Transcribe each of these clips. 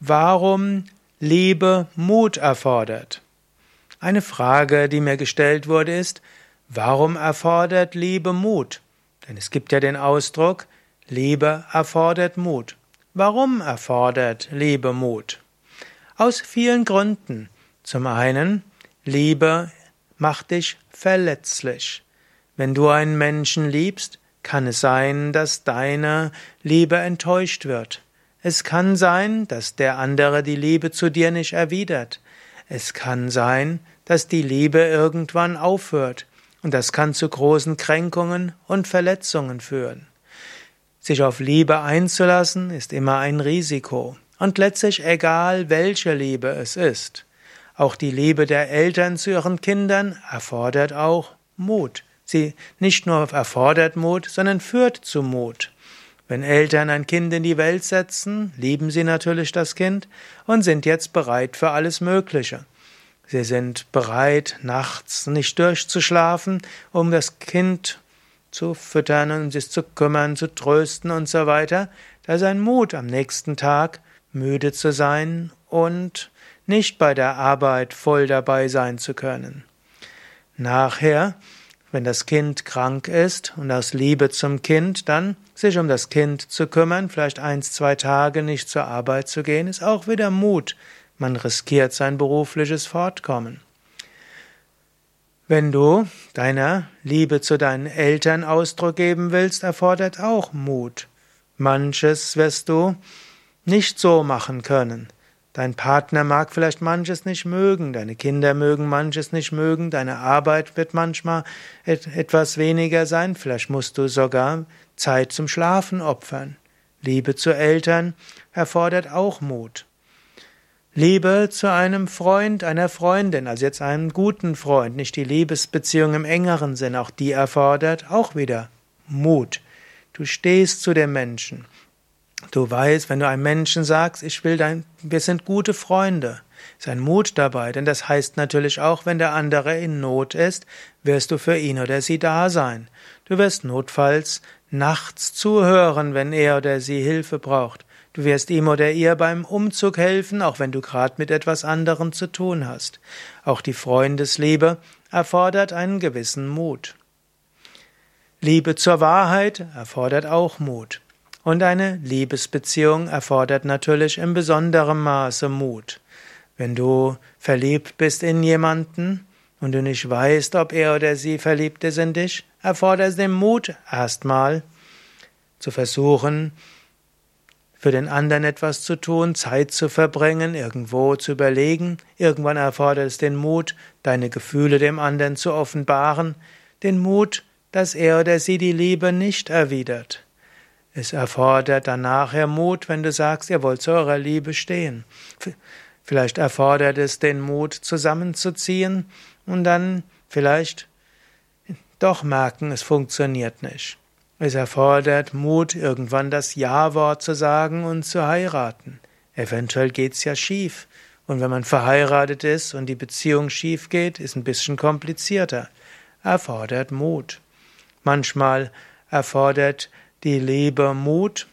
warum Liebe Mut erfordert. Eine Frage, die mir gestellt wurde, ist, warum erfordert Liebe Mut? Denn es gibt ja den Ausdruck, Liebe erfordert Mut. Warum erfordert Liebe Mut? Aus vielen Gründen. Zum einen, Liebe macht dich verletzlich. Wenn du einen Menschen liebst, kann es sein, dass deine Liebe enttäuscht wird. Es kann sein, dass der andere die Liebe zu dir nicht erwidert. Es kann sein, dass die Liebe irgendwann aufhört. Und das kann zu großen Kränkungen und Verletzungen führen. Sich auf Liebe einzulassen ist immer ein Risiko. Und letztlich egal, welche Liebe es ist. Auch die Liebe der Eltern zu ihren Kindern erfordert auch Mut. Sie nicht nur erfordert Mut, sondern führt zu Mut. Wenn Eltern ein Kind in die Welt setzen, lieben sie natürlich das Kind und sind jetzt bereit für alles Mögliche. Sie sind bereit, nachts nicht durchzuschlafen, um das Kind zu füttern und sich zu kümmern, zu trösten und so weiter. Da ist ein Mut, am nächsten Tag müde zu sein und nicht bei der Arbeit voll dabei sein zu können. Nachher wenn das Kind krank ist und aus Liebe zum Kind dann sich um das Kind zu kümmern, vielleicht eins, zwei Tage nicht zur Arbeit zu gehen, ist auch wieder Mut. Man riskiert sein berufliches Fortkommen. Wenn du deiner Liebe zu deinen Eltern Ausdruck geben willst, erfordert auch Mut. Manches wirst du nicht so machen können. Dein Partner mag vielleicht manches nicht mögen, deine Kinder mögen manches nicht mögen, deine Arbeit wird manchmal et etwas weniger sein, vielleicht musst du sogar Zeit zum Schlafen opfern. Liebe zu Eltern erfordert auch Mut. Liebe zu einem Freund, einer Freundin, also jetzt einem guten Freund, nicht die Liebesbeziehung im engeren Sinn, auch die erfordert auch wieder Mut. Du stehst zu dem Menschen. Du weißt, wenn du einem Menschen sagst, ich will dein, wir sind gute Freunde, ist ein Mut dabei, denn das heißt natürlich auch, wenn der andere in Not ist, wirst du für ihn oder sie da sein. Du wirst notfalls nachts zuhören, wenn er oder sie Hilfe braucht. Du wirst ihm oder ihr beim Umzug helfen, auch wenn du gerade mit etwas anderem zu tun hast. Auch die Freundesliebe erfordert einen gewissen Mut. Liebe zur Wahrheit erfordert auch Mut. Und eine Liebesbeziehung erfordert natürlich in besonderem Maße Mut. Wenn du verliebt bist in jemanden und du nicht weißt, ob er oder sie verliebt ist in dich, erfordert es den Mut, erstmal zu versuchen, für den anderen etwas zu tun, Zeit zu verbringen, irgendwo zu überlegen. Irgendwann erfordert es den Mut, deine Gefühle dem anderen zu offenbaren, den Mut, dass er oder sie die Liebe nicht erwidert. Es erfordert dann nachher Mut, wenn du sagst, ihr wollt zu eurer Liebe stehen. Vielleicht erfordert es den Mut, zusammenzuziehen und dann vielleicht doch merken, es funktioniert nicht. Es erfordert Mut, irgendwann das Ja-Wort zu sagen und zu heiraten. Eventuell geht's ja schief. Und wenn man verheiratet ist und die Beziehung schief geht, ist ein bisschen komplizierter. Erfordert Mut. Manchmal erfordert die Liebe Mut,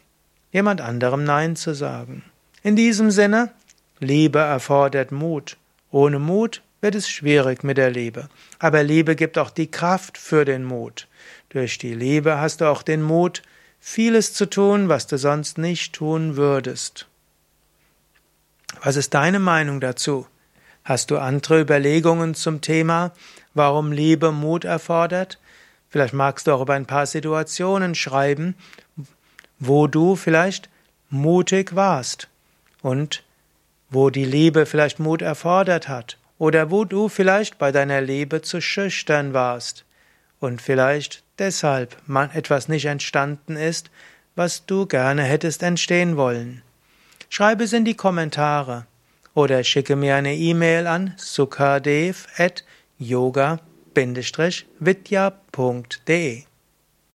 jemand anderem Nein zu sagen. In diesem Sinne, Liebe erfordert Mut. Ohne Mut wird es schwierig mit der Liebe. Aber Liebe gibt auch die Kraft für den Mut. Durch die Liebe hast du auch den Mut, vieles zu tun, was du sonst nicht tun würdest. Was ist deine Meinung dazu? Hast du andere Überlegungen zum Thema, warum Liebe Mut erfordert? Vielleicht magst du auch über ein paar Situationen schreiben, wo du vielleicht mutig warst und wo die Liebe vielleicht Mut erfordert hat oder wo du vielleicht bei deiner Liebe zu schüchtern warst und vielleicht deshalb etwas nicht entstanden ist, was du gerne hättest entstehen wollen. Schreibe es in die Kommentare oder schicke mir eine E-Mail an sukadev at yoga vidya.de